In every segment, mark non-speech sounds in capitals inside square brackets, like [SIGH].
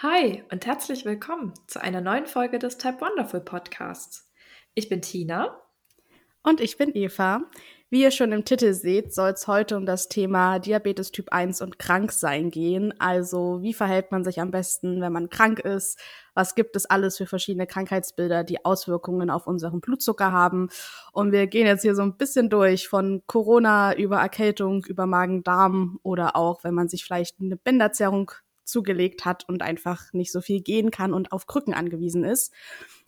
Hi und herzlich willkommen zu einer neuen Folge des Type Wonderful Podcasts. Ich bin Tina. Und ich bin Eva. Wie ihr schon im Titel seht, soll es heute um das Thema Diabetes Typ 1 und Kranksein gehen. Also wie verhält man sich am besten, wenn man krank ist? Was gibt es alles für verschiedene Krankheitsbilder, die Auswirkungen auf unseren Blutzucker haben? Und wir gehen jetzt hier so ein bisschen durch von Corona über Erkältung, über Magen-Darm oder auch, wenn man sich vielleicht eine Bänderzerrung zugelegt hat und einfach nicht so viel gehen kann und auf Krücken angewiesen ist.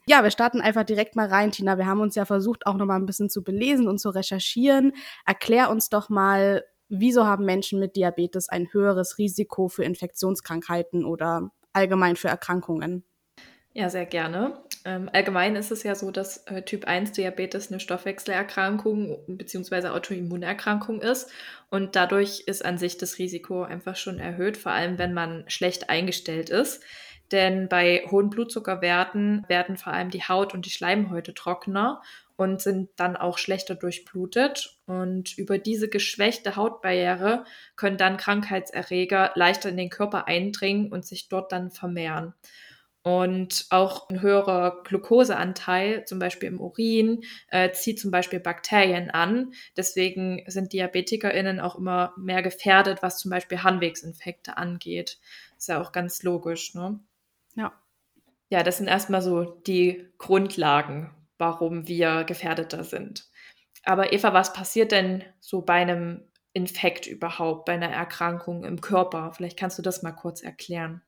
Ja, wir starten einfach direkt mal rein, Tina. Wir haben uns ja versucht, auch noch mal ein bisschen zu belesen und zu recherchieren. Erklär uns doch mal, wieso haben Menschen mit Diabetes ein höheres Risiko für Infektionskrankheiten oder allgemein für Erkrankungen? Ja, sehr gerne. Ähm, allgemein ist es ja so, dass äh, Typ 1 Diabetes eine Stoffwechselerkrankung bzw. Autoimmunerkrankung ist und dadurch ist an sich das Risiko einfach schon erhöht, vor allem wenn man schlecht eingestellt ist. Denn bei hohen Blutzuckerwerten werden vor allem die Haut und die Schleimhäute trockener und sind dann auch schlechter durchblutet. Und über diese geschwächte Hautbarriere können dann Krankheitserreger leichter in den Körper eindringen und sich dort dann vermehren. Und auch ein höherer Glukoseanteil, zum Beispiel im Urin, äh, zieht zum Beispiel Bakterien an. Deswegen sind DiabetikerInnen auch immer mehr gefährdet, was zum Beispiel Harnwegsinfekte angeht. Ist ja auch ganz logisch, ne? Ja. Ja, das sind erstmal so die Grundlagen, warum wir gefährdeter sind. Aber Eva, was passiert denn so bei einem Infekt überhaupt, bei einer Erkrankung im Körper? Vielleicht kannst du das mal kurz erklären.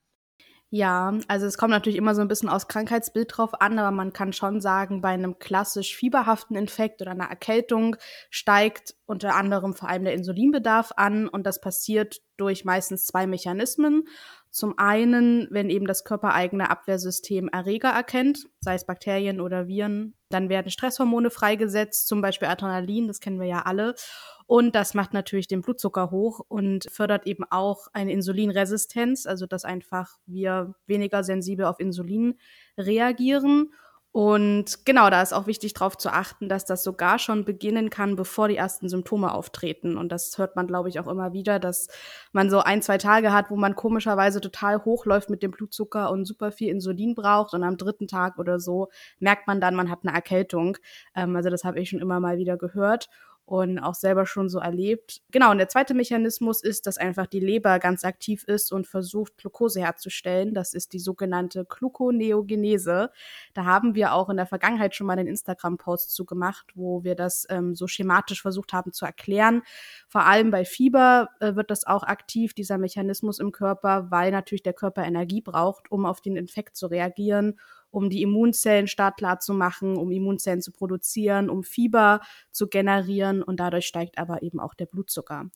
Ja, also es kommt natürlich immer so ein bisschen aus Krankheitsbild drauf an, aber man kann schon sagen, bei einem klassisch fieberhaften Infekt oder einer Erkältung steigt unter anderem vor allem der Insulinbedarf an und das passiert durch meistens zwei Mechanismen. Zum einen, wenn eben das körpereigene Abwehrsystem Erreger erkennt, sei es Bakterien oder Viren, dann werden Stresshormone freigesetzt, zum Beispiel Adrenalin, das kennen wir ja alle. Und das macht natürlich den Blutzucker hoch und fördert eben auch eine Insulinresistenz, also dass einfach wir weniger sensibel auf Insulin reagieren. Und genau, da ist auch wichtig darauf zu achten, dass das sogar schon beginnen kann, bevor die ersten Symptome auftreten. Und das hört man, glaube ich, auch immer wieder, dass man so ein, zwei Tage hat, wo man komischerweise total hochläuft mit dem Blutzucker und super viel Insulin braucht. Und am dritten Tag oder so merkt man dann, man hat eine Erkältung. Ähm, also das habe ich schon immer mal wieder gehört und auch selber schon so erlebt. Genau, und der zweite Mechanismus ist, dass einfach die Leber ganz aktiv ist und versucht, Glucose herzustellen. Das ist die sogenannte Gluconeogenese. Da haben wir auch in der Vergangenheit schon mal einen Instagram-Post zu gemacht, wo wir das ähm, so schematisch versucht haben zu erklären. Vor allem bei Fieber äh, wird das auch aktiv, dieser Mechanismus im Körper, weil natürlich der Körper Energie braucht, um auf den Infekt zu reagieren um die Immunzellen startklar zu machen, um Immunzellen zu produzieren, um Fieber zu generieren und dadurch steigt aber eben auch der Blutzucker.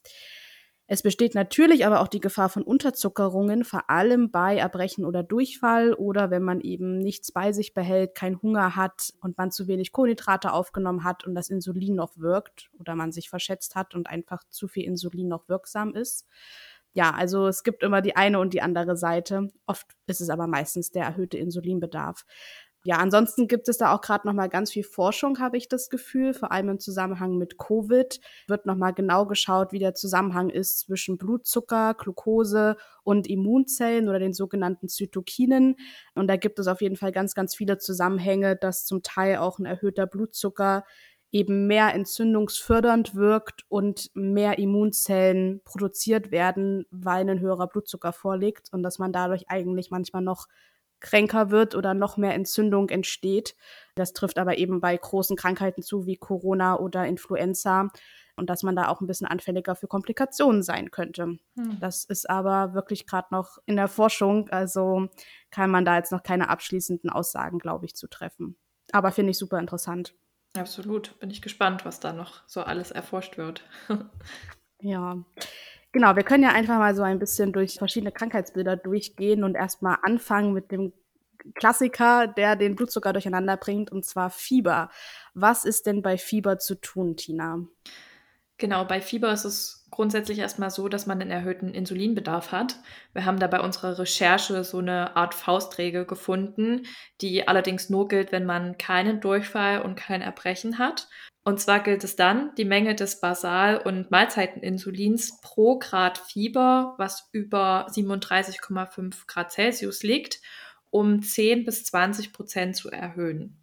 Es besteht natürlich aber auch die Gefahr von Unterzuckerungen, vor allem bei Erbrechen oder Durchfall oder wenn man eben nichts bei sich behält, keinen Hunger hat und man zu wenig Kohlenhydrate aufgenommen hat und das Insulin noch wirkt oder man sich verschätzt hat und einfach zu viel Insulin noch wirksam ist ja, also es gibt immer die eine und die andere Seite. Oft ist es aber meistens der erhöhte Insulinbedarf. Ja, ansonsten gibt es da auch gerade noch mal ganz viel Forschung, habe ich das Gefühl, vor allem im Zusammenhang mit Covid wird noch mal genau geschaut, wie der Zusammenhang ist zwischen Blutzucker, Glucose und Immunzellen oder den sogenannten Zytokinen. Und da gibt es auf jeden Fall ganz, ganz viele Zusammenhänge, dass zum Teil auch ein erhöhter Blutzucker eben mehr entzündungsfördernd wirkt und mehr Immunzellen produziert werden, weil ein höherer Blutzucker vorliegt und dass man dadurch eigentlich manchmal noch kränker wird oder noch mehr Entzündung entsteht. Das trifft aber eben bei großen Krankheiten zu wie Corona oder Influenza und dass man da auch ein bisschen anfälliger für Komplikationen sein könnte. Hm. Das ist aber wirklich gerade noch in der Forschung, also kann man da jetzt noch keine abschließenden Aussagen, glaube ich, zu treffen. Aber finde ich super interessant. Absolut. Bin ich gespannt, was da noch so alles erforscht wird. [LAUGHS] ja. Genau, wir können ja einfach mal so ein bisschen durch verschiedene Krankheitsbilder durchgehen und erstmal anfangen mit dem Klassiker, der den Blutzucker durcheinander bringt, und zwar Fieber. Was ist denn bei Fieber zu tun, Tina? Genau, bei Fieber ist es grundsätzlich erstmal so, dass man einen erhöhten Insulinbedarf hat. Wir haben da bei unserer Recherche so eine Art Faustregel gefunden, die allerdings nur gilt, wenn man keinen Durchfall und kein Erbrechen hat. Und zwar gilt es dann, die Menge des Basal- und Mahlzeiteninsulins pro Grad Fieber, was über 37,5 Grad Celsius liegt, um 10 bis 20 Prozent zu erhöhen.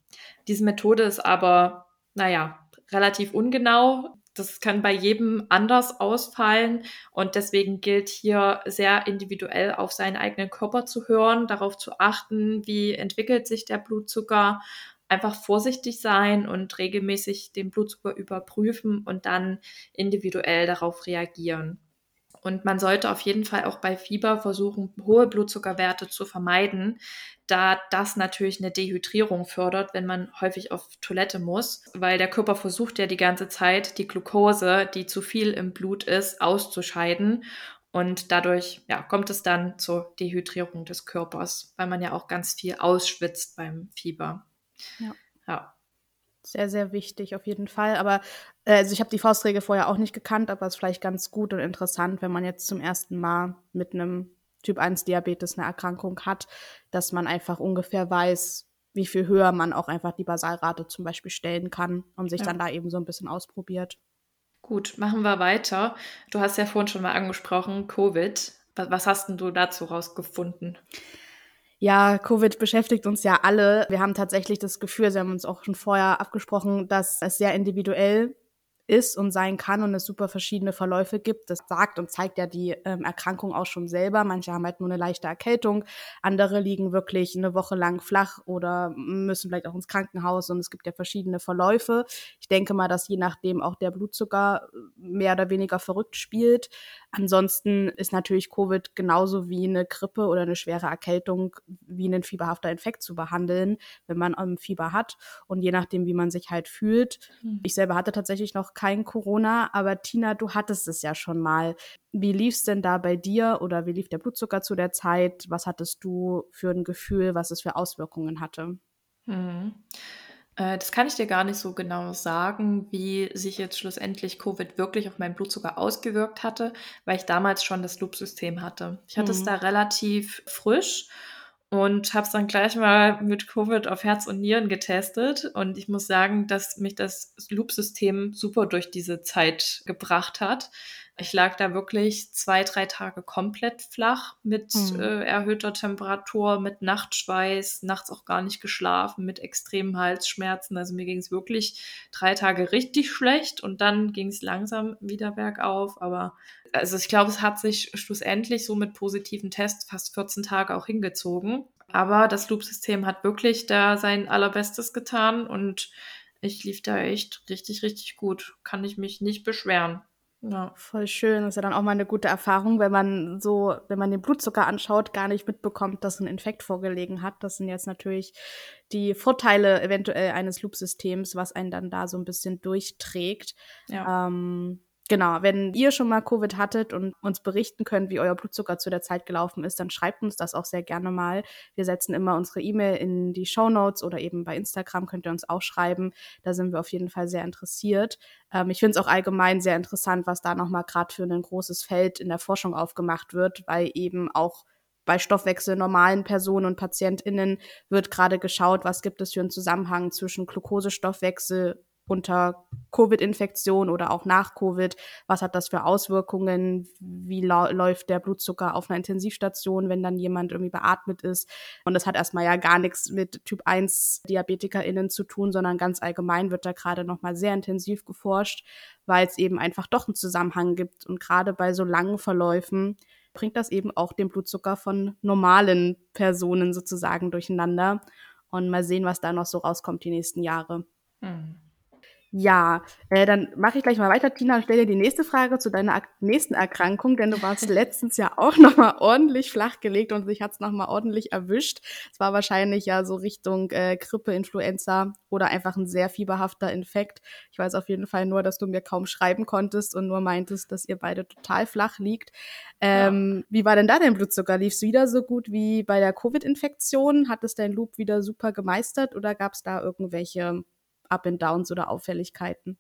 Diese Methode ist aber, naja, relativ ungenau. Das kann bei jedem anders ausfallen und deswegen gilt hier sehr individuell auf seinen eigenen Körper zu hören, darauf zu achten, wie entwickelt sich der Blutzucker einfach vorsichtig sein und regelmäßig den Blutzucker überprüfen und dann individuell darauf reagieren. Und man sollte auf jeden Fall auch bei Fieber versuchen, hohe Blutzuckerwerte zu vermeiden, da das natürlich eine Dehydrierung fördert, wenn man häufig auf Toilette muss, weil der Körper versucht ja die ganze Zeit, die Glucose, die zu viel im Blut ist, auszuscheiden. Und dadurch ja, kommt es dann zur Dehydrierung des Körpers, weil man ja auch ganz viel ausschwitzt beim Fieber. Ja. ja. Sehr, sehr wichtig auf jeden Fall. Aber äh, also ich habe die Faustregel vorher auch nicht gekannt, aber es ist vielleicht ganz gut und interessant, wenn man jetzt zum ersten Mal mit einem Typ 1 Diabetes eine Erkrankung hat, dass man einfach ungefähr weiß, wie viel höher man auch einfach die Basalrate zum Beispiel stellen kann und sich ja. dann da eben so ein bisschen ausprobiert. Gut, machen wir weiter. Du hast ja vorhin schon mal angesprochen, Covid. Was hast denn du dazu rausgefunden? Ja, Covid beschäftigt uns ja alle. Wir haben tatsächlich das Gefühl, Sie haben uns auch schon vorher abgesprochen, dass es sehr individuell ist und sein kann und es super verschiedene Verläufe gibt. Das sagt und zeigt ja die ähm, Erkrankung auch schon selber. Manche haben halt nur eine leichte Erkältung, andere liegen wirklich eine Woche lang flach oder müssen vielleicht auch ins Krankenhaus und es gibt ja verschiedene Verläufe. Ich denke mal, dass je nachdem auch der Blutzucker mehr oder weniger verrückt spielt. Ansonsten ist natürlich Covid genauso wie eine Grippe oder eine schwere Erkältung wie ein fieberhafter Infekt zu behandeln, wenn man ähm, Fieber hat und je nachdem, wie man sich halt fühlt. Mhm. Ich selber hatte tatsächlich noch kein Corona, aber Tina, du hattest es ja schon mal. Wie lief es denn da bei dir oder wie lief der Blutzucker zu der Zeit? Was hattest du für ein Gefühl, was es für Auswirkungen hatte? Mhm. Äh, das kann ich dir gar nicht so genau sagen, wie sich jetzt schlussendlich Covid wirklich auf meinen Blutzucker ausgewirkt hatte, weil ich damals schon das Loop-System hatte. Ich hatte mhm. es da relativ frisch und habe es dann gleich mal mit Covid auf Herz und Nieren getestet. Und ich muss sagen, dass mich das Loop-System super durch diese Zeit gebracht hat. Ich lag da wirklich zwei, drei Tage komplett flach mit mhm. äh, erhöhter Temperatur, mit Nachtschweiß, nachts auch gar nicht geschlafen, mit extremen Halsschmerzen. Also mir ging es wirklich drei Tage richtig schlecht und dann ging es langsam wieder bergauf. Aber also ich glaube, es hat sich schlussendlich so mit positiven Tests fast 14 Tage auch hingezogen. Aber das Loop-System hat wirklich da sein allerbestes getan und ich lief da echt richtig, richtig gut. Kann ich mich nicht beschweren. Ja, voll schön. Das ist ja dann auch mal eine gute Erfahrung, wenn man so, wenn man den Blutzucker anschaut, gar nicht mitbekommt, dass ein Infekt vorgelegen hat. Das sind jetzt natürlich die Vorteile eventuell eines Loop-Systems, was einen dann da so ein bisschen durchträgt. Ja. Ähm, Genau, wenn ihr schon mal Covid hattet und uns berichten könnt, wie euer Blutzucker zu der Zeit gelaufen ist, dann schreibt uns das auch sehr gerne mal. Wir setzen immer unsere E-Mail in die Show Notes oder eben bei Instagram könnt ihr uns auch schreiben. Da sind wir auf jeden Fall sehr interessiert. Ähm, ich finde es auch allgemein sehr interessant, was da nochmal gerade für ein großes Feld in der Forschung aufgemacht wird, weil eben auch bei Stoffwechsel normalen Personen und PatientInnen wird gerade geschaut, was gibt es für einen Zusammenhang zwischen Glukosestoffwechsel unter Covid-Infektion oder auch nach Covid? Was hat das für Auswirkungen? Wie läuft der Blutzucker auf einer Intensivstation, wenn dann jemand irgendwie beatmet ist? Und das hat erstmal ja gar nichts mit Typ 1 DiabetikerInnen zu tun, sondern ganz allgemein wird da gerade nochmal sehr intensiv geforscht, weil es eben einfach doch einen Zusammenhang gibt. Und gerade bei so langen Verläufen bringt das eben auch den Blutzucker von normalen Personen sozusagen durcheinander. Und mal sehen, was da noch so rauskommt die nächsten Jahre. Hm. Ja, äh, dann mache ich gleich mal weiter, Tina, und stelle dir die nächste Frage zu deiner nächsten Erkrankung, denn du warst [LAUGHS] letztens ja auch nochmal ordentlich flachgelegt und sich hat's nochmal ordentlich erwischt. Es war wahrscheinlich ja so Richtung äh, Grippe, Influenza oder einfach ein sehr fieberhafter Infekt. Ich weiß auf jeden Fall nur, dass du mir kaum schreiben konntest und nur meintest, dass ihr beide total flach liegt. Ähm, ja. Wie war denn da dein Blutzucker? Lief's wieder so gut wie bei der Covid-Infektion? Hat es dein Loop wieder super gemeistert oder gab's da irgendwelche Up and Downs oder Auffälligkeiten?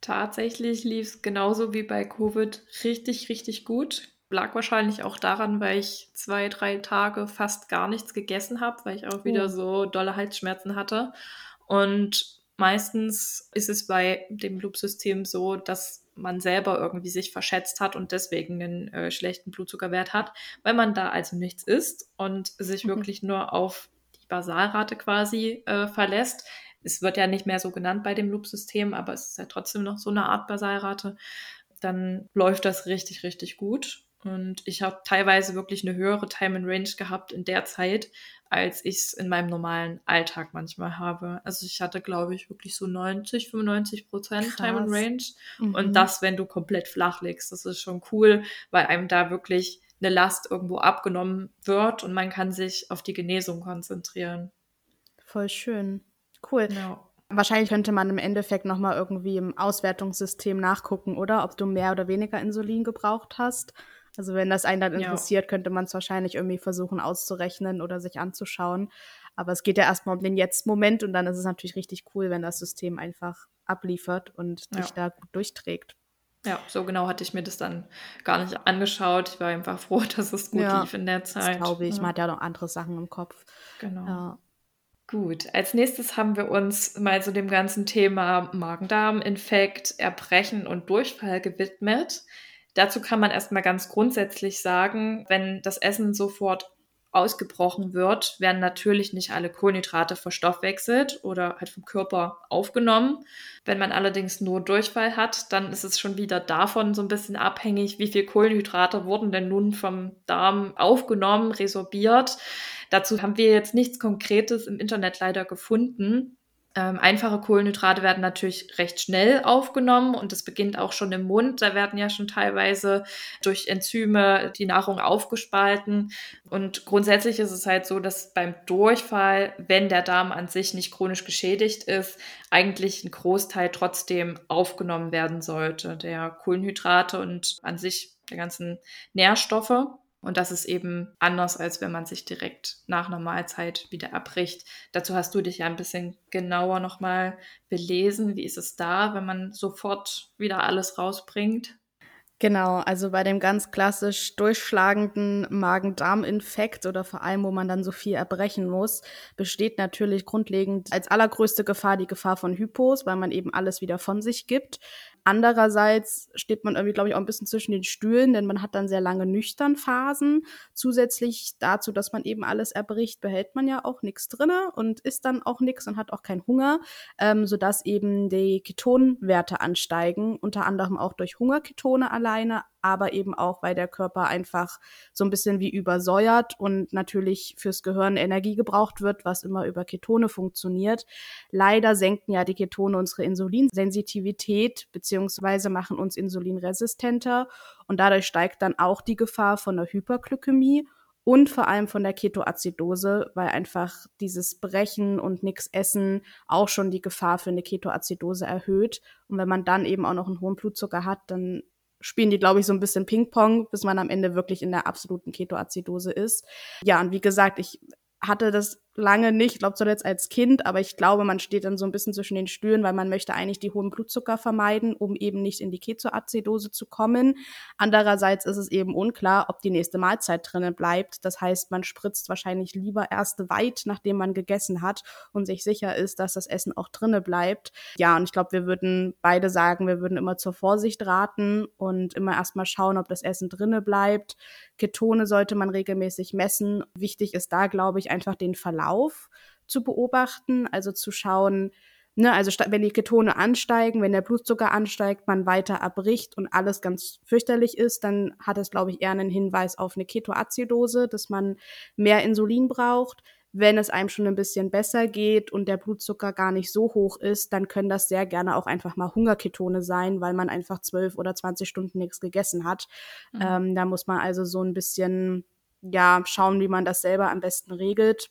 Tatsächlich lief es genauso wie bei Covid richtig, richtig gut. Lag wahrscheinlich auch daran, weil ich zwei, drei Tage fast gar nichts gegessen habe, weil ich auch wieder oh. so dolle Halsschmerzen hatte. Und Meistens ist es bei dem Loop-System so, dass man selber irgendwie sich verschätzt hat und deswegen einen äh, schlechten Blutzuckerwert hat, weil man da also nichts isst und sich mhm. wirklich nur auf die Basalrate quasi äh, verlässt. Es wird ja nicht mehr so genannt bei dem Loop-System, aber es ist ja trotzdem noch so eine Art Basalrate. Dann läuft das richtig, richtig gut. Und ich habe teilweise wirklich eine höhere Time and Range gehabt in der Zeit, als ich es in meinem normalen Alltag manchmal habe. Also ich hatte, glaube ich, wirklich so 90, 95 Prozent Time and Range. Mhm. Und das, wenn du komplett flach legst, das ist schon cool, weil einem da wirklich eine Last irgendwo abgenommen wird und man kann sich auf die Genesung konzentrieren. Voll schön. Cool. Ja. Wahrscheinlich könnte man im Endeffekt nochmal irgendwie im Auswertungssystem nachgucken, oder? Ob du mehr oder weniger Insulin gebraucht hast. Also wenn das einen dann interessiert, ja. könnte man es wahrscheinlich irgendwie versuchen auszurechnen oder sich anzuschauen. Aber es geht ja erstmal um den Jetzt-Moment und dann ist es natürlich richtig cool, wenn das System einfach abliefert und dich da gut durchträgt. Ja, so genau hatte ich mir das dann gar nicht angeschaut. Ich war einfach froh, [LAUGHS] dass es gut ja, lief in der Zeit. glaube ich. Ja. Man hat ja noch andere Sachen im Kopf. Genau. Gut, als nächstes haben wir uns mal so dem ganzen Thema Magen-Darm-Infekt, Erbrechen und Durchfall gewidmet. Dazu kann man erstmal ganz grundsätzlich sagen, wenn das Essen sofort ausgebrochen wird, werden natürlich nicht alle Kohlenhydrate verstoffwechselt oder halt vom Körper aufgenommen. Wenn man allerdings nur Durchfall hat, dann ist es schon wieder davon so ein bisschen abhängig, wie viel Kohlenhydrate wurden denn nun vom Darm aufgenommen, resorbiert. Dazu haben wir jetzt nichts Konkretes im Internet leider gefunden. Ähm, einfache Kohlenhydrate werden natürlich recht schnell aufgenommen und das beginnt auch schon im Mund. Da werden ja schon teilweise durch Enzyme die Nahrung aufgespalten. Und grundsätzlich ist es halt so, dass beim Durchfall, wenn der Darm an sich nicht chronisch geschädigt ist, eigentlich ein Großteil trotzdem aufgenommen werden sollte, der Kohlenhydrate und an sich der ganzen Nährstoffe. Und das ist eben anders, als wenn man sich direkt nach einer Mahlzeit wieder abbricht. Dazu hast du dich ja ein bisschen genauer nochmal belesen. Wie ist es da, wenn man sofort wieder alles rausbringt? Genau, also bei dem ganz klassisch durchschlagenden Magen-Darm-Infekt oder vor allem, wo man dann so viel erbrechen muss, besteht natürlich grundlegend als allergrößte Gefahr die Gefahr von Hypos, weil man eben alles wieder von sich gibt. Andererseits steht man irgendwie, glaube ich, auch ein bisschen zwischen den Stühlen, denn man hat dann sehr lange nüchtern Phasen. Zusätzlich dazu, dass man eben alles erbricht, behält man ja auch nichts drinne und isst dann auch nichts und hat auch keinen Hunger, ähm, sodass eben die Ketonwerte ansteigen, unter anderem auch durch Hungerketone alleine, aber eben auch, weil der Körper einfach so ein bisschen wie übersäuert und natürlich fürs Gehirn Energie gebraucht wird, was immer über Ketone funktioniert. Leider senken ja die Ketone unsere Insulinsensitivität beziehungsweise machen uns insulinresistenter und dadurch steigt dann auch die Gefahr von der Hyperglykämie und vor allem von der Ketoazidose, weil einfach dieses Brechen und nichts essen auch schon die Gefahr für eine Ketoazidose erhöht. Und wenn man dann eben auch noch einen hohen Blutzucker hat, dann spielen die, glaube ich, so ein bisschen Ping-Pong, bis man am Ende wirklich in der absoluten Ketoazidose ist. Ja, und wie gesagt, ich hatte das lange nicht, ich glaube zuletzt als Kind, aber ich glaube, man steht dann so ein bisschen zwischen den Stühlen, weil man möchte eigentlich die hohen Blutzucker vermeiden, um eben nicht in die Ketoazidose zu kommen. Andererseits ist es eben unklar, ob die nächste Mahlzeit drinnen bleibt. Das heißt, man spritzt wahrscheinlich lieber erst weit, nachdem man gegessen hat und sich sicher ist, dass das Essen auch drinnen bleibt. Ja, und ich glaube, wir würden beide sagen, wir würden immer zur Vorsicht raten und immer erstmal schauen, ob das Essen drinnen bleibt. Ketone sollte man regelmäßig messen. Wichtig ist da, glaube ich, einfach den Verlauf Verlauf zu beobachten, also zu schauen, ne, also wenn die Ketone ansteigen, wenn der Blutzucker ansteigt, man weiter erbricht und alles ganz fürchterlich ist, dann hat es, glaube ich, eher einen Hinweis auf eine Ketoazidose, dass man mehr Insulin braucht. Wenn es einem schon ein bisschen besser geht und der Blutzucker gar nicht so hoch ist, dann können das sehr gerne auch einfach mal Hungerketone sein, weil man einfach zwölf oder zwanzig Stunden nichts gegessen hat. Mhm. Ähm, da muss man also so ein bisschen ja schauen, wie man das selber am besten regelt.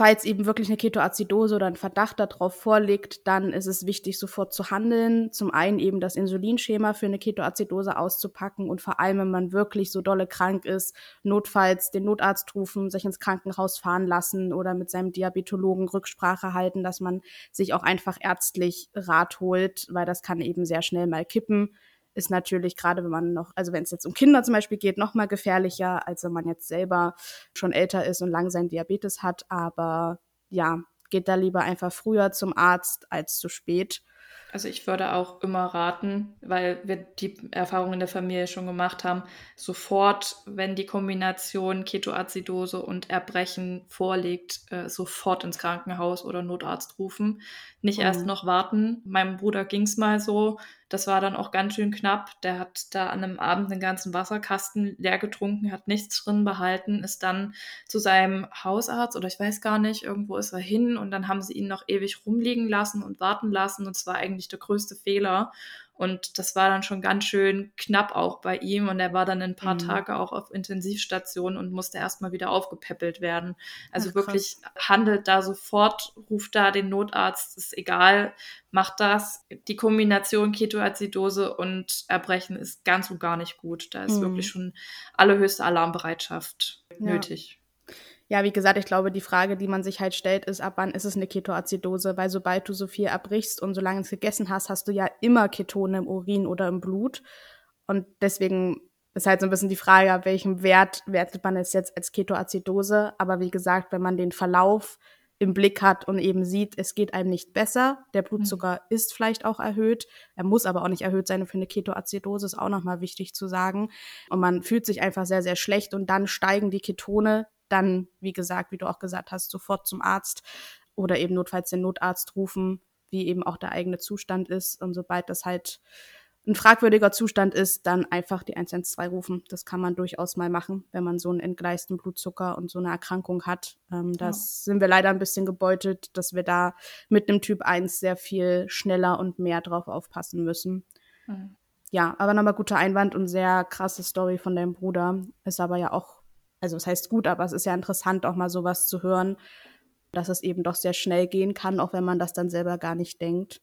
Falls eben wirklich eine Ketoazidose oder ein Verdacht darauf vorliegt, dann ist es wichtig, sofort zu handeln. Zum einen eben das Insulinschema für eine Ketoazidose auszupacken und vor allem, wenn man wirklich so dolle krank ist, notfalls den Notarzt rufen, sich ins Krankenhaus fahren lassen oder mit seinem Diabetologen Rücksprache halten, dass man sich auch einfach ärztlich Rat holt, weil das kann eben sehr schnell mal kippen ist natürlich gerade, wenn man noch, also wenn es jetzt um Kinder zum Beispiel geht, noch mal gefährlicher, als wenn man jetzt selber schon älter ist und lang sein Diabetes hat. Aber ja, geht da lieber einfach früher zum Arzt als zu spät. Also ich würde auch immer raten, weil wir die Erfahrung in der Familie schon gemacht haben, sofort, wenn die Kombination Ketoazidose und Erbrechen vorliegt, äh, sofort ins Krankenhaus oder Notarzt rufen. Nicht mhm. erst noch warten. Meinem Bruder ging es mal so, das war dann auch ganz schön knapp. Der hat da an einem Abend den ganzen Wasserkasten leer getrunken, hat nichts drin behalten, ist dann zu seinem Hausarzt oder ich weiß gar nicht, irgendwo ist er hin und dann haben sie ihn noch ewig rumliegen lassen und warten lassen und es war eigentlich der größte Fehler. Und das war dann schon ganz schön knapp auch bei ihm. Und er war dann ein paar mhm. Tage auch auf Intensivstation und musste erstmal wieder aufgepäppelt werden. Also Ach, wirklich handelt da sofort, ruft da den Notarzt, ist egal, macht das. Die Kombination Ketoazidose und Erbrechen ist ganz und gar nicht gut. Da ist mhm. wirklich schon allerhöchste Alarmbereitschaft ja. nötig. Ja, wie gesagt, ich glaube, die Frage, die man sich halt stellt, ist, ab wann ist es eine Ketoazidose? Weil sobald du so viel abbrichst und solange es gegessen hast, hast du ja immer Ketone im Urin oder im Blut. Und deswegen ist halt so ein bisschen die Frage, ab welchem Wert wertet man es jetzt als Ketoazidose. Aber wie gesagt, wenn man den Verlauf im Blick hat und eben sieht, es geht einem nicht besser. Der Blutzucker mhm. ist vielleicht auch erhöht. Er muss aber auch nicht erhöht sein für eine Ketoazidose, ist auch nochmal wichtig zu sagen. Und man fühlt sich einfach sehr, sehr schlecht und dann steigen die Ketone dann, wie gesagt, wie du auch gesagt hast, sofort zum Arzt oder eben notfalls den Notarzt rufen, wie eben auch der eigene Zustand ist. Und sobald das halt ein fragwürdiger Zustand ist, dann einfach die 112 rufen. Das kann man durchaus mal machen, wenn man so einen entgleisten Blutzucker und so eine Erkrankung hat. Ähm, das ja. sind wir leider ein bisschen gebeutelt, dass wir da mit einem Typ 1 sehr viel schneller und mehr drauf aufpassen müssen. Mhm. Ja, aber nochmal guter Einwand und sehr krasse Story von deinem Bruder. Ist aber ja auch also es heißt gut, aber es ist ja interessant, auch mal sowas zu hören, dass es eben doch sehr schnell gehen kann, auch wenn man das dann selber gar nicht denkt.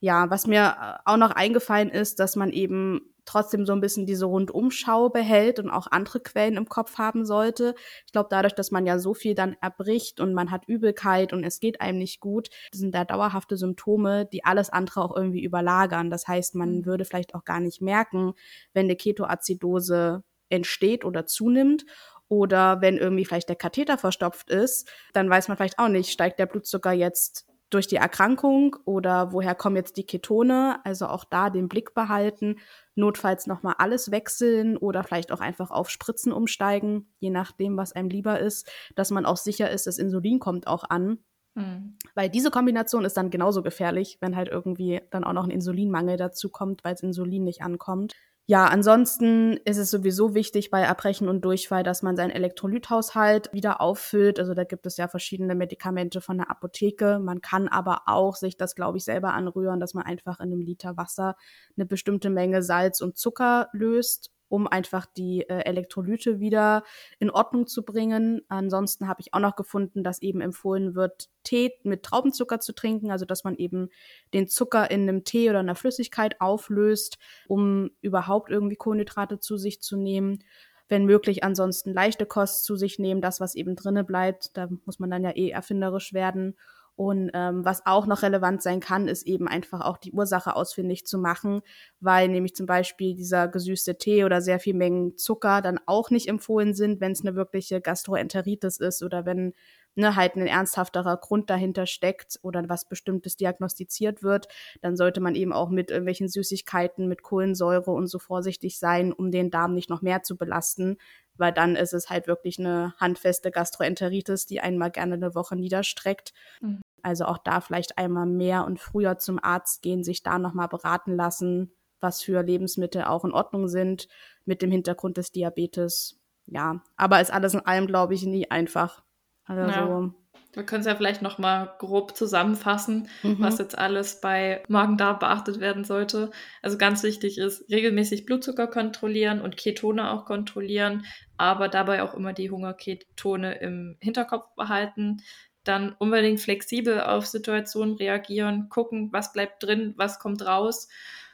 Ja, was mir äh, auch noch eingefallen ist, dass man eben trotzdem so ein bisschen diese Rundumschau behält und auch andere Quellen im Kopf haben sollte. Ich glaube, dadurch, dass man ja so viel dann erbricht und man hat Übelkeit und es geht einem nicht gut, sind da dauerhafte Symptome, die alles andere auch irgendwie überlagern. Das heißt, man mhm. würde vielleicht auch gar nicht merken, wenn eine Ketoazidose entsteht oder zunimmt. Oder wenn irgendwie vielleicht der Katheter verstopft ist, dann weiß man vielleicht auch nicht, steigt der Blutzucker jetzt durch die Erkrankung oder woher kommen jetzt die Ketone? Also auch da den Blick behalten, notfalls nochmal alles wechseln oder vielleicht auch einfach auf Spritzen umsteigen, je nachdem, was einem lieber ist, dass man auch sicher ist, das Insulin kommt auch an. Mhm. Weil diese Kombination ist dann genauso gefährlich, wenn halt irgendwie dann auch noch ein Insulinmangel dazu kommt, weil das Insulin nicht ankommt. Ja, ansonsten ist es sowieso wichtig bei Erbrechen und Durchfall, dass man seinen Elektrolythaushalt wieder auffüllt. Also da gibt es ja verschiedene Medikamente von der Apotheke. Man kann aber auch sich das, glaube ich, selber anrühren, dass man einfach in einem Liter Wasser eine bestimmte Menge Salz und Zucker löst um einfach die äh, Elektrolyte wieder in Ordnung zu bringen. Ansonsten habe ich auch noch gefunden, dass eben empfohlen wird, Tee mit Traubenzucker zu trinken, also dass man eben den Zucker in einem Tee oder einer Flüssigkeit auflöst, um überhaupt irgendwie Kohlenhydrate zu sich zu nehmen wenn möglich ansonsten leichte Kost zu sich nehmen, das, was eben drinne bleibt. Da muss man dann ja eh erfinderisch werden. Und ähm, was auch noch relevant sein kann, ist eben einfach auch die Ursache ausfindig zu machen, weil nämlich zum Beispiel dieser gesüßte Tee oder sehr viel Mengen Zucker dann auch nicht empfohlen sind, wenn es eine wirkliche Gastroenteritis ist oder wenn ne, halt ein ernsthafterer Grund dahinter steckt oder was Bestimmtes diagnostiziert wird, dann sollte man eben auch mit irgendwelchen Süßigkeiten, mit Kohlensäure und so vorsichtig sein, um den Darm nicht noch mehr zu belasten, weil dann ist es halt wirklich eine handfeste Gastroenteritis, die einmal gerne eine Woche niederstreckt. Mhm. Also auch da vielleicht einmal mehr und früher zum Arzt gehen, sich da nochmal beraten lassen, was für Lebensmittel auch in Ordnung sind, mit dem Hintergrund des Diabetes. Ja, aber ist alles in allem, glaube ich, nie einfach. Also ja. Wir können es ja vielleicht noch mal grob zusammenfassen, mhm. was jetzt alles bei Magen-Darm beachtet werden sollte. Also ganz wichtig ist, regelmäßig Blutzucker kontrollieren und Ketone auch kontrollieren, aber dabei auch immer die Hungerketone im Hinterkopf behalten. Dann unbedingt flexibel auf Situationen reagieren, gucken, was bleibt drin, was kommt raus.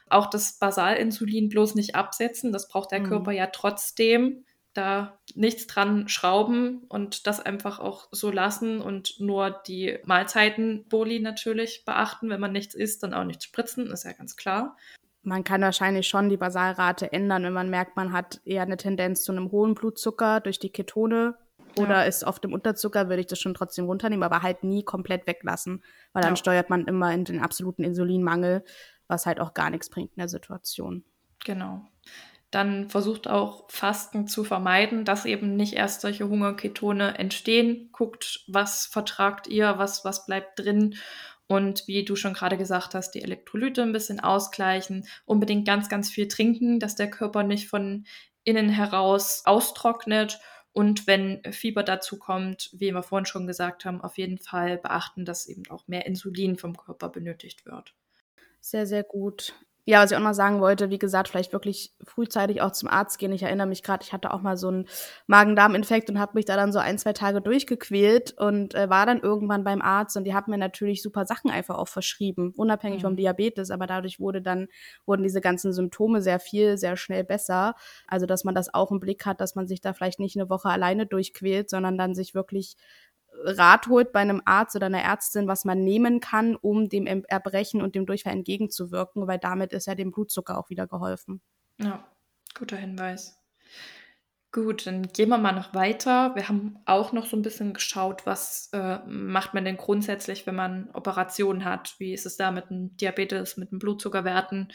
Auch das Basalinsulin bloß nicht absetzen, das braucht der mhm. Körper ja trotzdem da nichts dran schrauben und das einfach auch so lassen und nur die Mahlzeiten-Boli natürlich beachten. Wenn man nichts isst, dann auch nichts spritzen, ist ja ganz klar. Man kann wahrscheinlich schon die Basalrate ändern, wenn man merkt, man hat eher eine Tendenz zu einem hohen Blutzucker durch die Ketone. Oder ja. ist auf dem Unterzucker, würde ich das schon trotzdem runternehmen, aber halt nie komplett weglassen, weil dann ja. steuert man immer in den absoluten Insulinmangel, was halt auch gar nichts bringt in der Situation. Genau. Dann versucht auch Fasten zu vermeiden, dass eben nicht erst solche Hungerketone entstehen. Guckt, was vertragt ihr, was, was bleibt drin und wie du schon gerade gesagt hast, die Elektrolyte ein bisschen ausgleichen, unbedingt ganz, ganz viel trinken, dass der Körper nicht von innen heraus austrocknet. Und wenn Fieber dazu kommt, wie wir vorhin schon gesagt haben, auf jeden Fall beachten, dass eben auch mehr Insulin vom Körper benötigt wird. Sehr, sehr gut. Ja, was ich auch noch sagen wollte, wie gesagt, vielleicht wirklich frühzeitig auch zum Arzt gehen. Ich erinnere mich gerade, ich hatte auch mal so einen Magen-Darm-Infekt und habe mich da dann so ein, zwei Tage durchgequält und äh, war dann irgendwann beim Arzt und die haben mir natürlich super Sachen einfach auch verschrieben, unabhängig mhm. vom Diabetes, aber dadurch wurde dann, wurden diese ganzen Symptome sehr viel, sehr schnell besser. Also, dass man das auch im Blick hat, dass man sich da vielleicht nicht eine Woche alleine durchquält, sondern dann sich wirklich Rat holt bei einem Arzt oder einer Ärztin, was man nehmen kann, um dem Erbrechen und dem Durchfall entgegenzuwirken, weil damit ist ja dem Blutzucker auch wieder geholfen. Ja, guter Hinweis. Gut, dann gehen wir mal noch weiter. Wir haben auch noch so ein bisschen geschaut, was äh, macht man denn grundsätzlich, wenn man Operationen hat? Wie ist es da mit dem Diabetes, mit den Blutzuckerwerten?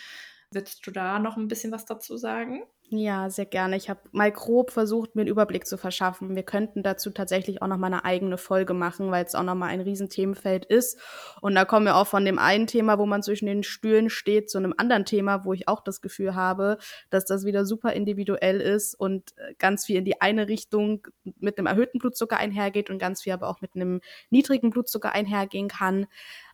Willst du da noch ein bisschen was dazu sagen? Ja, sehr gerne. Ich habe mal grob versucht, mir einen Überblick zu verschaffen. Wir könnten dazu tatsächlich auch noch mal eine eigene Folge machen, weil es auch noch mal ein Riesenthemenfeld ist. Und da kommen wir auch von dem einen Thema, wo man zwischen den Stühlen steht, zu einem anderen Thema, wo ich auch das Gefühl habe, dass das wieder super individuell ist und äh, ganz viel in die eine Richtung mit einem erhöhten Blutzucker einhergeht und ganz viel aber auch mit einem niedrigen Blutzucker einhergehen kann.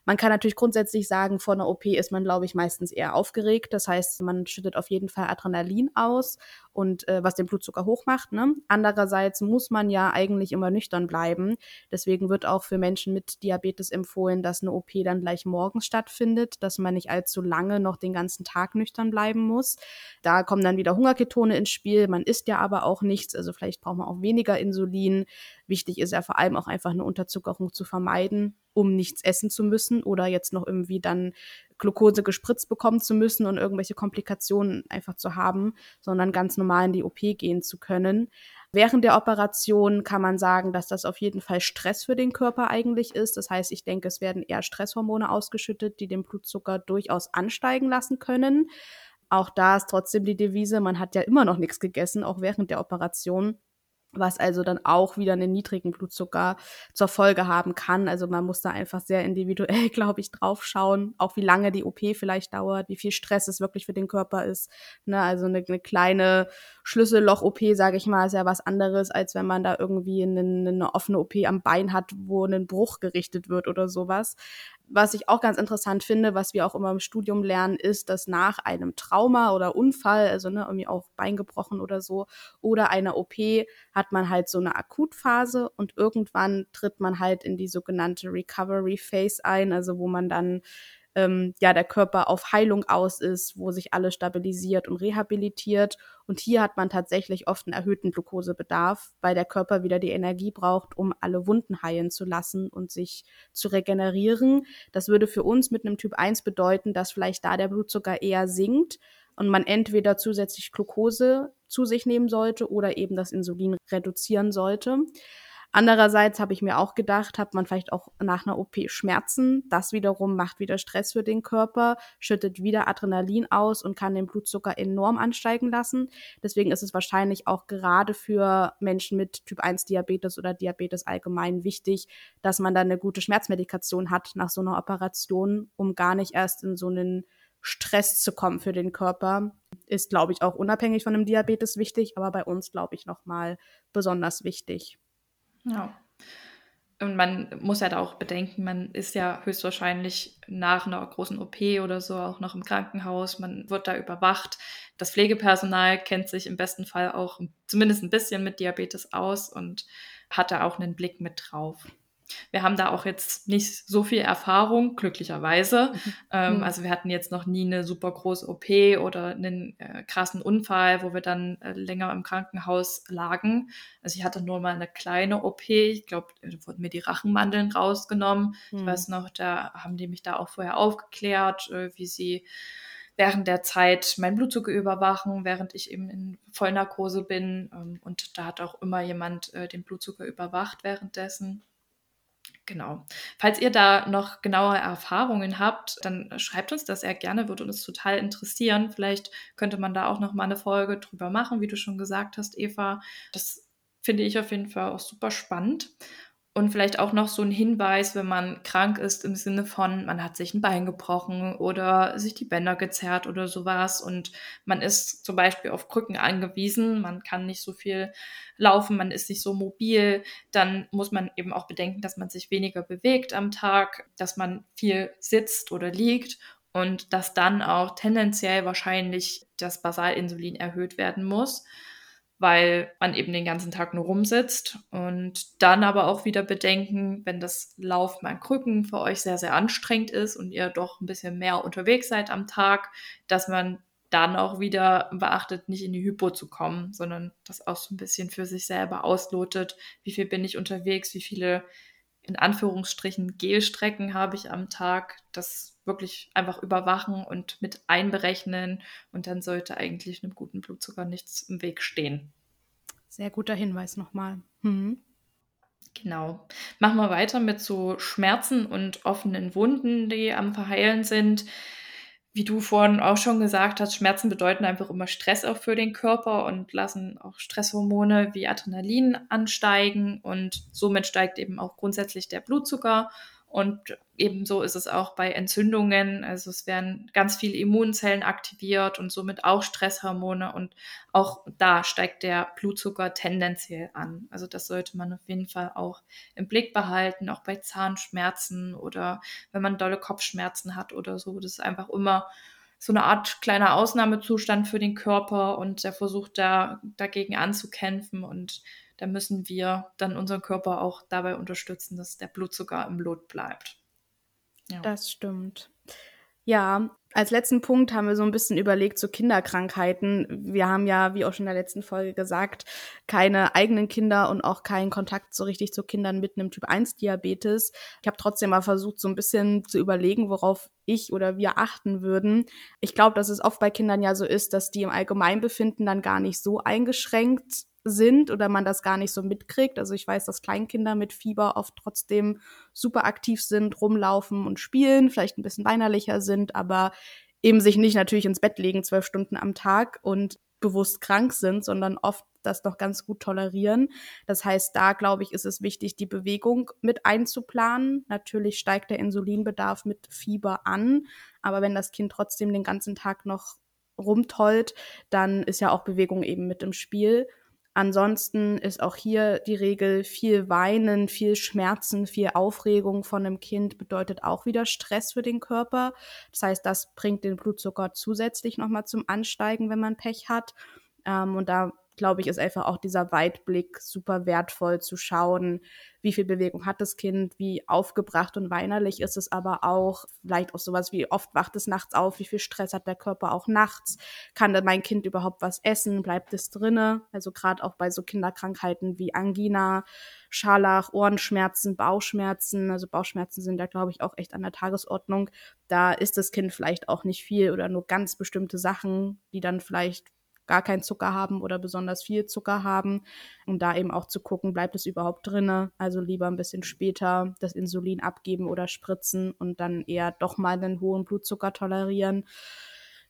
Man kann natürlich grundsätzlich sagen, vor einer OP ist man, glaube ich, meistens eher aufgeregt. Das heißt, man schüttet auf jeden Fall Adrenalin aus und äh, was den Blutzucker hochmacht. Ne? Andererseits muss man ja eigentlich immer nüchtern bleiben. Deswegen wird auch für Menschen mit Diabetes empfohlen, dass eine OP dann gleich morgens stattfindet, dass man nicht allzu lange noch den ganzen Tag nüchtern bleiben muss. Da kommen dann wieder Hungerketone ins Spiel. Man isst ja aber auch nichts, also vielleicht braucht man auch weniger Insulin. Wichtig ist ja vor allem auch einfach eine Unterzuckerung zu vermeiden um nichts essen zu müssen oder jetzt noch irgendwie dann Glucose gespritzt bekommen zu müssen und irgendwelche Komplikationen einfach zu haben, sondern ganz normal in die OP gehen zu können. Während der Operation kann man sagen, dass das auf jeden Fall Stress für den Körper eigentlich ist. Das heißt, ich denke, es werden eher Stresshormone ausgeschüttet, die den Blutzucker durchaus ansteigen lassen können. Auch da ist trotzdem die Devise, man hat ja immer noch nichts gegessen, auch während der Operation was also dann auch wieder einen niedrigen Blutzucker zur Folge haben kann. Also man muss da einfach sehr individuell, [LAUGHS] glaube ich, drauf schauen, auch wie lange die OP vielleicht dauert, wie viel Stress es wirklich für den Körper ist. Ne? Also eine, eine kleine Schlüsselloch-OP, sage ich mal, ist ja was anderes, als wenn man da irgendwie eine, eine offene OP am Bein hat, wo ein Bruch gerichtet wird oder sowas. Was ich auch ganz interessant finde, was wir auch immer im Studium lernen, ist, dass nach einem Trauma oder Unfall, also ne, irgendwie auch Bein gebrochen oder so, oder einer OP, hat man halt so eine Akutphase und irgendwann tritt man halt in die sogenannte Recovery Phase ein, also wo man dann ähm, ja der Körper auf Heilung aus ist, wo sich alles stabilisiert und rehabilitiert. Und hier hat man tatsächlich oft einen erhöhten Glukosebedarf, weil der Körper wieder die Energie braucht, um alle Wunden heilen zu lassen und sich zu regenerieren. Das würde für uns mit einem Typ 1 bedeuten, dass vielleicht da der Blutzucker eher sinkt und man entweder zusätzlich Glucose zu sich nehmen sollte oder eben das Insulin reduzieren sollte. Andererseits habe ich mir auch gedacht, hat man vielleicht auch nach einer OP Schmerzen. Das wiederum macht wieder Stress für den Körper, schüttet wieder Adrenalin aus und kann den Blutzucker enorm ansteigen lassen. Deswegen ist es wahrscheinlich auch gerade für Menschen mit Typ 1 Diabetes oder Diabetes allgemein wichtig, dass man dann eine gute Schmerzmedikation hat nach so einer Operation, um gar nicht erst in so einen Stress zu kommen für den Körper. Ist, glaube ich, auch unabhängig von dem Diabetes wichtig, aber bei uns, glaube ich, nochmal besonders wichtig. Ja. Und man muss ja da auch bedenken, man ist ja höchstwahrscheinlich nach einer großen OP oder so auch noch im Krankenhaus. Man wird da überwacht. Das Pflegepersonal kennt sich im besten Fall auch zumindest ein bisschen mit Diabetes aus und hat da auch einen Blick mit drauf. Wir haben da auch jetzt nicht so viel Erfahrung, glücklicherweise. Mhm. Ähm, mhm. Also wir hatten jetzt noch nie eine super große OP oder einen äh, krassen Unfall, wo wir dann äh, länger im Krankenhaus lagen. Also ich hatte nur mal eine kleine OP. Ich glaube, da wurden mir die Rachenmandeln rausgenommen. Mhm. Ich weiß noch, da haben die mich da auch vorher aufgeklärt, äh, wie sie während der Zeit meinen Blutzucker überwachen, während ich eben in Vollnarkose bin. Ähm, und da hat auch immer jemand äh, den Blutzucker überwacht währenddessen. Genau. Falls ihr da noch genauere Erfahrungen habt, dann schreibt uns das sehr gerne, würde uns total interessieren. Vielleicht könnte man da auch noch mal eine Folge drüber machen, wie du schon gesagt hast, Eva. Das finde ich auf jeden Fall auch super spannend. Und vielleicht auch noch so ein Hinweis, wenn man krank ist im Sinne von, man hat sich ein Bein gebrochen oder sich die Bänder gezerrt oder sowas. Und man ist zum Beispiel auf Krücken angewiesen, man kann nicht so viel laufen, man ist nicht so mobil, dann muss man eben auch bedenken, dass man sich weniger bewegt am Tag, dass man viel sitzt oder liegt und dass dann auch tendenziell wahrscheinlich das Basalinsulin erhöht werden muss weil man eben den ganzen Tag nur rumsitzt. Und dann aber auch wieder bedenken, wenn das Laufen an Krücken für euch sehr, sehr anstrengend ist und ihr doch ein bisschen mehr unterwegs seid am Tag, dass man dann auch wieder beachtet, nicht in die Hypo zu kommen, sondern das auch so ein bisschen für sich selber auslotet. Wie viel bin ich unterwegs? Wie viele in Anführungsstrichen Gelstrecken habe ich am Tag? Das wirklich einfach überwachen und mit einberechnen und dann sollte eigentlich einem guten Blutzucker nichts im Weg stehen. Sehr guter Hinweis nochmal. Mhm. Genau. Machen wir weiter mit so Schmerzen und offenen Wunden, die am Verheilen sind. Wie du vorhin auch schon gesagt hast, Schmerzen bedeuten einfach immer Stress auch für den Körper und lassen auch Stresshormone wie Adrenalin ansteigen und somit steigt eben auch grundsätzlich der Blutzucker und ebenso ist es auch bei Entzündungen. Also es werden ganz viele Immunzellen aktiviert und somit auch Stresshormone und auch da steigt der Blutzucker tendenziell an. Also das sollte man auf jeden Fall auch im Blick behalten, auch bei Zahnschmerzen oder wenn man dolle Kopfschmerzen hat oder so. Das ist einfach immer so eine Art kleiner Ausnahmezustand für den Körper und der versucht da dagegen anzukämpfen und da müssen wir dann unseren Körper auch dabei unterstützen, dass der Blutzucker im Blut bleibt. Ja. Das stimmt. Ja, als letzten Punkt haben wir so ein bisschen überlegt zu so Kinderkrankheiten. Wir haben ja, wie auch schon in der letzten Folge gesagt, keine eigenen Kinder und auch keinen Kontakt so richtig zu Kindern mit einem Typ 1 Diabetes. Ich habe trotzdem mal versucht, so ein bisschen zu überlegen, worauf ich oder wir achten würden. Ich glaube, dass es oft bei Kindern ja so ist, dass die im Allgemeinbefinden dann gar nicht so eingeschränkt sind oder man das gar nicht so mitkriegt. Also ich weiß, dass Kleinkinder mit Fieber oft trotzdem super aktiv sind, rumlaufen und spielen, vielleicht ein bisschen weinerlicher sind, aber eben sich nicht natürlich ins Bett legen zwölf Stunden am Tag und bewusst krank sind, sondern oft das noch ganz gut tolerieren. Das heißt, da glaube ich, ist es wichtig, die Bewegung mit einzuplanen. Natürlich steigt der Insulinbedarf mit Fieber an, aber wenn das Kind trotzdem den ganzen Tag noch rumtollt, dann ist ja auch Bewegung eben mit im Spiel. Ansonsten ist auch hier die Regel viel Weinen, viel Schmerzen, viel Aufregung von einem Kind bedeutet auch wieder Stress für den Körper. Das heißt, das bringt den Blutzucker zusätzlich nochmal zum Ansteigen, wenn man Pech hat. Ähm, und da glaube ich, ist einfach auch dieser Weitblick super wertvoll zu schauen, wie viel Bewegung hat das Kind, wie aufgebracht und weinerlich ist es aber auch, vielleicht auch sowas wie oft wacht es nachts auf, wie viel Stress hat der Körper auch nachts, kann mein Kind überhaupt was essen, bleibt es drinne, also gerade auch bei so Kinderkrankheiten wie Angina, Scharlach, Ohrenschmerzen, Bauchschmerzen, also Bauchschmerzen sind da glaube ich auch echt an der Tagesordnung, da ist das Kind vielleicht auch nicht viel oder nur ganz bestimmte Sachen, die dann vielleicht gar keinen Zucker haben oder besonders viel Zucker haben, um da eben auch zu gucken, bleibt es überhaupt drinne. Also lieber ein bisschen später das Insulin abgeben oder spritzen und dann eher doch mal einen hohen Blutzucker tolerieren.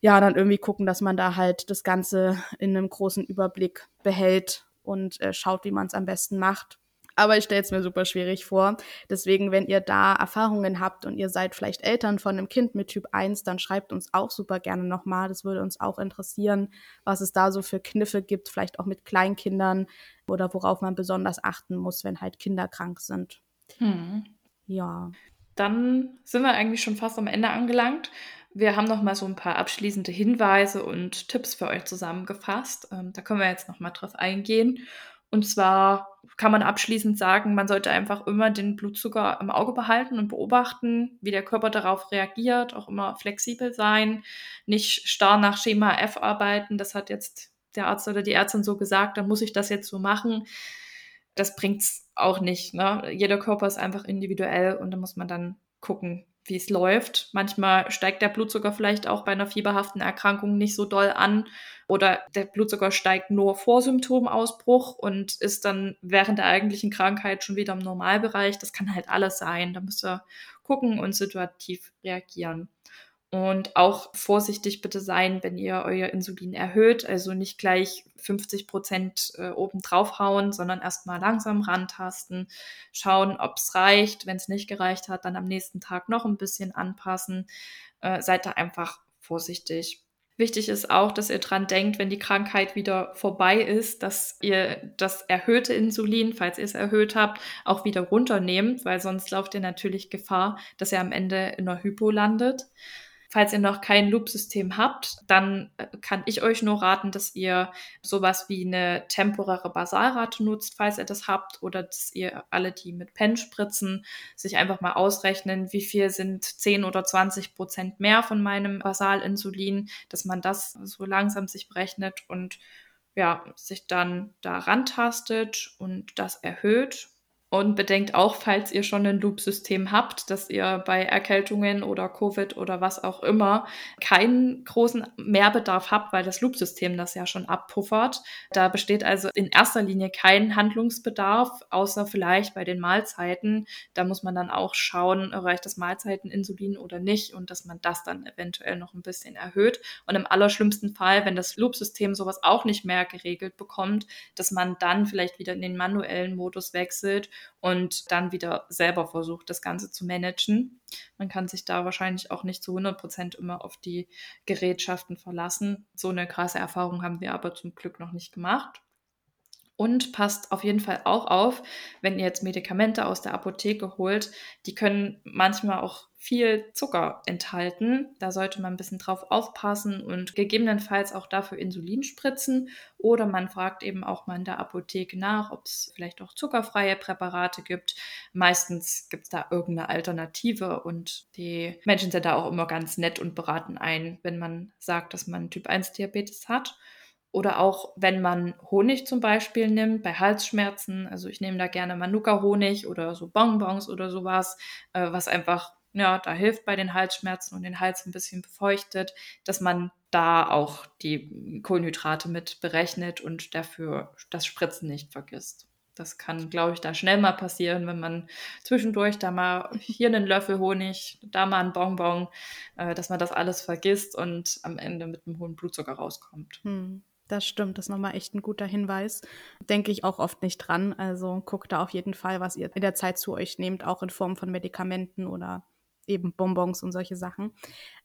Ja, dann irgendwie gucken, dass man da halt das Ganze in einem großen Überblick behält und äh, schaut, wie man es am besten macht. Aber ich stelle es mir super schwierig vor. Deswegen, wenn ihr da Erfahrungen habt und ihr seid vielleicht Eltern von einem Kind mit Typ 1, dann schreibt uns auch super gerne nochmal. Das würde uns auch interessieren, was es da so für Kniffe gibt, vielleicht auch mit Kleinkindern oder worauf man besonders achten muss, wenn halt Kinder krank sind. Hm. Ja. Dann sind wir eigentlich schon fast am Ende angelangt. Wir haben noch mal so ein paar abschließende Hinweise und Tipps für euch zusammengefasst. Ähm, da können wir jetzt noch mal drauf eingehen. Und zwar kann man abschließend sagen, man sollte einfach immer den Blutzucker im Auge behalten und beobachten, wie der Körper darauf reagiert, auch immer flexibel sein, nicht starr nach Schema F arbeiten. Das hat jetzt der Arzt oder die Ärztin so gesagt, dann muss ich das jetzt so machen. Das bringt's auch nicht. Ne? Jeder Körper ist einfach individuell und da muss man dann gucken, wie es läuft. Manchmal steigt der Blutzucker vielleicht auch bei einer fieberhaften Erkrankung nicht so doll an oder der Blutzucker steigt nur vor Symptomausbruch und ist dann während der eigentlichen Krankheit schon wieder im Normalbereich. Das kann halt alles sein. Da müsst ihr gucken und situativ reagieren. Und auch vorsichtig bitte sein, wenn ihr euer Insulin erhöht. Also nicht gleich 50 Prozent äh, oben drauf hauen, sondern erstmal langsam rantasten. Schauen, ob es reicht. Wenn es nicht gereicht hat, dann am nächsten Tag noch ein bisschen anpassen. Äh, seid da einfach vorsichtig. Wichtig ist auch, dass ihr dran denkt, wenn die Krankheit wieder vorbei ist, dass ihr das erhöhte Insulin, falls ihr es erhöht habt, auch wieder runternehmt, weil sonst lauft ihr natürlich Gefahr, dass ihr am Ende in einer Hypo landet. Falls ihr noch kein Loop-System habt, dann äh, kann ich euch nur raten, dass ihr sowas wie eine temporäre Basalrate nutzt, falls ihr das habt, oder dass ihr alle, die mit Pen spritzen, sich einfach mal ausrechnen, wie viel sind 10 oder 20 Prozent mehr von meinem Basalinsulin, dass man das so langsam sich berechnet und ja, sich dann da rantastet und das erhöht und bedenkt auch, falls ihr schon ein Loop-System habt, dass ihr bei Erkältungen oder Covid oder was auch immer keinen großen Mehrbedarf habt, weil das Loop-System das ja schon abpuffert. Da besteht also in erster Linie kein Handlungsbedarf, außer vielleicht bei den Mahlzeiten. Da muss man dann auch schauen, reicht das Mahlzeiteninsulin oder nicht und dass man das dann eventuell noch ein bisschen erhöht. Und im allerschlimmsten Fall, wenn das Loop-System sowas auch nicht mehr geregelt bekommt, dass man dann vielleicht wieder in den manuellen Modus wechselt und dann wieder selber versucht, das Ganze zu managen. Man kann sich da wahrscheinlich auch nicht zu 100 Prozent immer auf die Gerätschaften verlassen. So eine krasse Erfahrung haben wir aber zum Glück noch nicht gemacht. Und passt auf jeden Fall auch auf, wenn ihr jetzt Medikamente aus der Apotheke holt, die können manchmal auch viel Zucker enthalten. Da sollte man ein bisschen drauf aufpassen und gegebenenfalls auch dafür Insulin spritzen. Oder man fragt eben auch mal in der Apotheke nach, ob es vielleicht auch zuckerfreie Präparate gibt. Meistens gibt es da irgendeine Alternative und die Menschen sind da auch immer ganz nett und beraten ein, wenn man sagt, dass man Typ 1 Diabetes hat. Oder auch wenn man Honig zum Beispiel nimmt bei Halsschmerzen. Also ich nehme da gerne Manuka-Honig oder so Bonbons oder sowas, äh, was einfach ja, da hilft bei den Halsschmerzen und den Hals ein bisschen befeuchtet, dass man da auch die Kohlenhydrate mit berechnet und dafür das Spritzen nicht vergisst. Das kann, glaube ich, da schnell mal passieren, wenn man zwischendurch da mal hier einen Löffel Honig, da mal ein Bonbon, äh, dass man das alles vergisst und am Ende mit einem hohen Blutzucker rauskommt. Hm. Das stimmt, das ist nochmal echt ein guter Hinweis. Denke ich auch oft nicht dran. Also guckt da auf jeden Fall, was ihr in der Zeit zu euch nehmt, auch in Form von Medikamenten oder eben Bonbons und solche Sachen.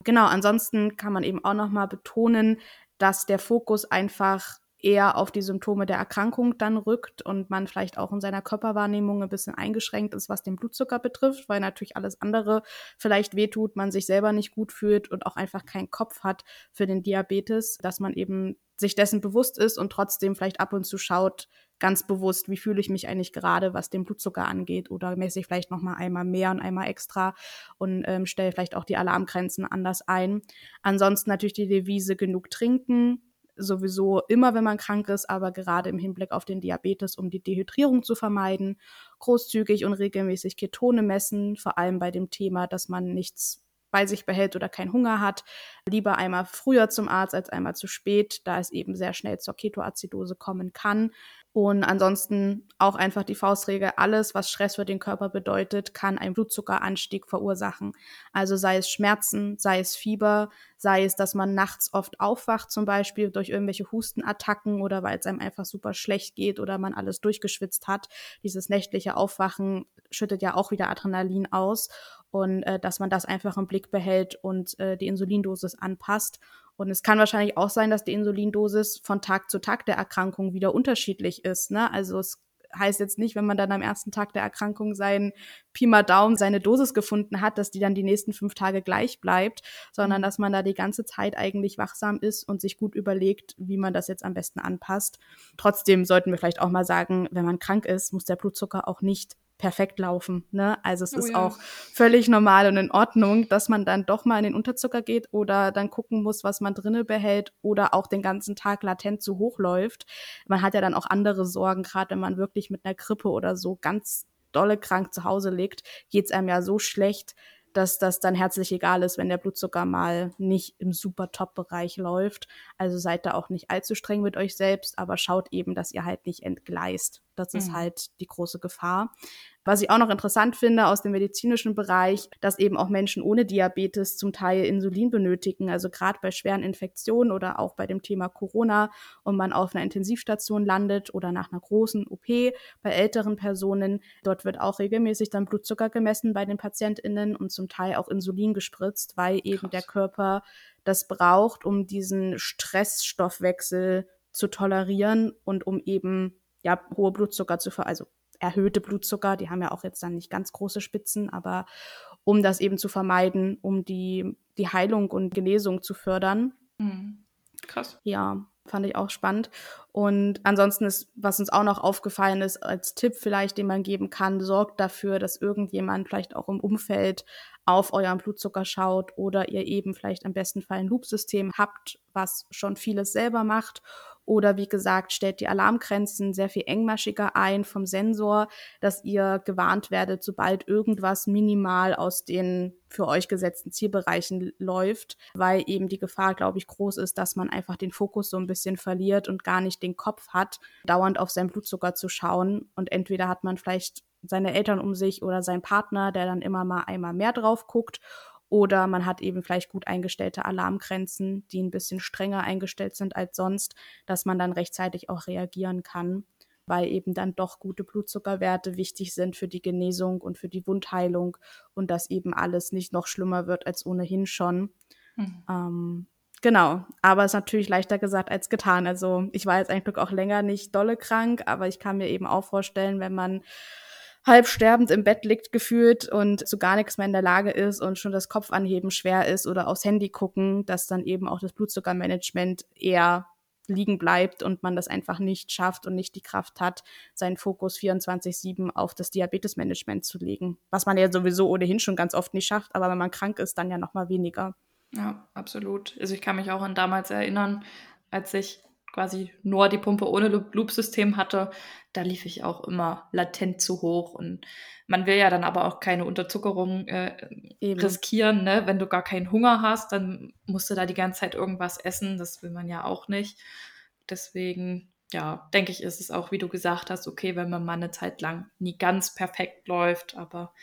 Genau, ansonsten kann man eben auch nochmal betonen, dass der Fokus einfach eher auf die Symptome der Erkrankung dann rückt und man vielleicht auch in seiner Körperwahrnehmung ein bisschen eingeschränkt ist, was den Blutzucker betrifft, weil natürlich alles andere vielleicht wehtut, man sich selber nicht gut fühlt und auch einfach keinen Kopf hat für den Diabetes, dass man eben sich dessen bewusst ist und trotzdem vielleicht ab und zu schaut, ganz bewusst, wie fühle ich mich eigentlich gerade, was den Blutzucker angeht oder messe ich vielleicht noch mal einmal mehr und einmal extra und ähm, stelle vielleicht auch die Alarmgrenzen anders ein. Ansonsten natürlich die Devise genug trinken, sowieso immer, wenn man krank ist, aber gerade im Hinblick auf den Diabetes, um die Dehydrierung zu vermeiden, großzügig und regelmäßig Ketone messen, vor allem bei dem Thema, dass man nichts bei sich behält oder keinen Hunger hat. Lieber einmal früher zum Arzt als einmal zu spät, da es eben sehr schnell zur Ketoazidose kommen kann. Und ansonsten auch einfach die Faustregel, alles, was Stress für den Körper bedeutet, kann einen Blutzuckeranstieg verursachen. Also sei es Schmerzen, sei es Fieber, sei es, dass man nachts oft aufwacht, zum Beispiel durch irgendwelche Hustenattacken oder weil es einem einfach super schlecht geht oder man alles durchgeschwitzt hat. Dieses nächtliche Aufwachen schüttet ja auch wieder Adrenalin aus und äh, dass man das einfach im Blick behält und äh, die Insulindosis anpasst. Und es kann wahrscheinlich auch sein, dass die Insulindosis von Tag zu Tag der Erkrankung wieder unterschiedlich ist. Ne? Also es heißt jetzt nicht, wenn man dann am ersten Tag der Erkrankung seinen Pi mal Daumen, seine Dosis gefunden hat, dass die dann die nächsten fünf Tage gleich bleibt, sondern mhm. dass man da die ganze Zeit eigentlich wachsam ist und sich gut überlegt, wie man das jetzt am besten anpasst. Trotzdem sollten wir vielleicht auch mal sagen, wenn man krank ist, muss der Blutzucker auch nicht perfekt laufen. Ne? Also es oh, ist ja. auch völlig normal und in Ordnung, dass man dann doch mal in den Unterzucker geht oder dann gucken muss, was man drinnen behält oder auch den ganzen Tag latent zu hoch läuft. Man hat ja dann auch andere Sorgen, gerade wenn man wirklich mit einer Grippe oder so ganz dolle krank zu Hause liegt, geht's einem ja so schlecht, dass das dann herzlich egal ist, wenn der Blutzucker mal nicht im super Top-Bereich läuft. Also seid da auch nicht allzu streng mit euch selbst, aber schaut eben, dass ihr halt nicht entgleist. Das ist mhm. halt die große Gefahr. Was ich auch noch interessant finde aus dem medizinischen Bereich, dass eben auch Menschen ohne Diabetes zum Teil Insulin benötigen, also gerade bei schweren Infektionen oder auch bei dem Thema Corona und man auf einer Intensivstation landet oder nach einer großen OP bei älteren Personen. Dort wird auch regelmäßig dann Blutzucker gemessen bei den PatientInnen und zum Teil auch Insulin gespritzt, weil eben Krass. der Körper das braucht, um diesen Stressstoffwechsel zu tolerieren und um eben ja, hohe Blutzucker zu ver, also erhöhte Blutzucker, die haben ja auch jetzt dann nicht ganz große Spitzen, aber um das eben zu vermeiden, um die, die Heilung und Genesung zu fördern. Mhm. Krass. Ja, fand ich auch spannend. Und ansonsten ist, was uns auch noch aufgefallen ist, als Tipp vielleicht, den man geben kann, sorgt dafür, dass irgendjemand vielleicht auch im Umfeld auf euren Blutzucker schaut oder ihr eben vielleicht am besten Fall ein Loop-System habt, was schon vieles selber macht oder wie gesagt, stellt die Alarmgrenzen sehr viel engmaschiger ein vom Sensor, dass ihr gewarnt werdet, sobald irgendwas minimal aus den für euch gesetzten Zielbereichen läuft, weil eben die Gefahr, glaube ich, groß ist, dass man einfach den Fokus so ein bisschen verliert und gar nicht den Kopf hat, dauernd auf seinen Blutzucker zu schauen. Und entweder hat man vielleicht seine Eltern um sich oder seinen Partner, der dann immer mal einmal mehr drauf guckt oder man hat eben vielleicht gut eingestellte Alarmgrenzen, die ein bisschen strenger eingestellt sind als sonst, dass man dann rechtzeitig auch reagieren kann, weil eben dann doch gute Blutzuckerwerte wichtig sind für die Genesung und für die Wundheilung und dass eben alles nicht noch schlimmer wird als ohnehin schon. Mhm. Ähm, Genau, aber es ist natürlich leichter gesagt als getan. Also ich war jetzt eigentlich auch länger nicht dolle krank, aber ich kann mir eben auch vorstellen, wenn man halb sterbend im Bett liegt gefühlt und zu gar nichts mehr in der Lage ist und schon das Kopfanheben schwer ist oder aufs Handy gucken, dass dann eben auch das Blutzuckermanagement eher liegen bleibt und man das einfach nicht schafft und nicht die Kraft hat, seinen Fokus 24-7 auf das Diabetesmanagement zu legen. Was man ja sowieso ohnehin schon ganz oft nicht schafft, aber wenn man krank ist, dann ja noch mal weniger. Ja, absolut. Also ich kann mich auch an damals erinnern, als ich quasi nur die Pumpe ohne Loop-System hatte, da lief ich auch immer latent zu hoch. Und man will ja dann aber auch keine Unterzuckerung äh, riskieren. Ne? Wenn du gar keinen Hunger hast, dann musst du da die ganze Zeit irgendwas essen. Das will man ja auch nicht. Deswegen, ja, denke ich, ist es auch, wie du gesagt hast, okay, wenn man mal eine Zeit lang nie ganz perfekt läuft. Aber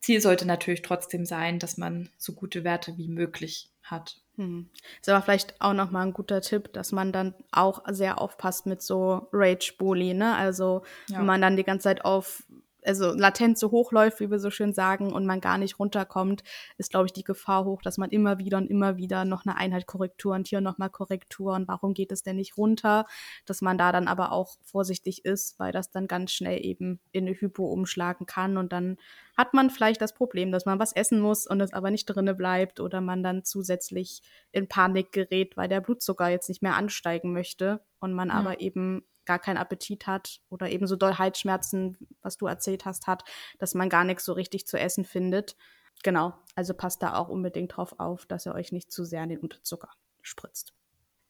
Ziel sollte natürlich trotzdem sein, dass man so gute Werte wie möglich hat. Hm. Ist aber vielleicht auch nochmal ein guter Tipp, dass man dann auch sehr aufpasst mit so Rage-Bully, ne? Also, ja. wenn man dann die ganze Zeit auf also latent so hoch läuft, wie wir so schön sagen, und man gar nicht runterkommt, ist, glaube ich, die Gefahr hoch, dass man immer wieder und immer wieder noch eine Einheit Korrektur und hier nochmal Korrektur und warum geht es denn nicht runter, dass man da dann aber auch vorsichtig ist, weil das dann ganz schnell eben in eine Hypo umschlagen kann. Und dann hat man vielleicht das Problem, dass man was essen muss und es aber nicht drinne bleibt oder man dann zusätzlich in Panik gerät, weil der Blutzucker jetzt nicht mehr ansteigen möchte und man ja. aber eben gar keinen Appetit hat oder eben so doll Halsschmerzen, was du erzählt hast, hat, dass man gar nichts so richtig zu essen findet. Genau, also passt da auch unbedingt drauf auf, dass ihr euch nicht zu sehr in den Unterzucker spritzt.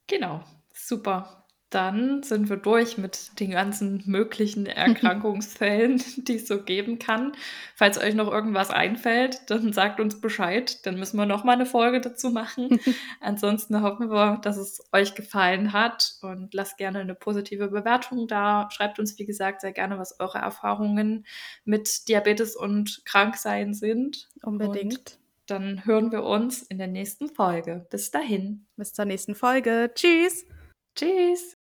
Genau, super dann sind wir durch mit den ganzen möglichen [LAUGHS] Erkrankungsfällen, die es so geben kann. Falls euch noch irgendwas einfällt, dann sagt uns Bescheid. Dann müssen wir noch mal eine Folge dazu machen. [LAUGHS] Ansonsten hoffen wir, dass es euch gefallen hat und lasst gerne eine positive Bewertung da. Schreibt uns, wie gesagt, sehr gerne, was eure Erfahrungen mit Diabetes und Kranksein sind. Unbedingt. Und dann hören wir uns in der nächsten Folge. Bis dahin. Bis zur nächsten Folge. Tschüss. Tschüss.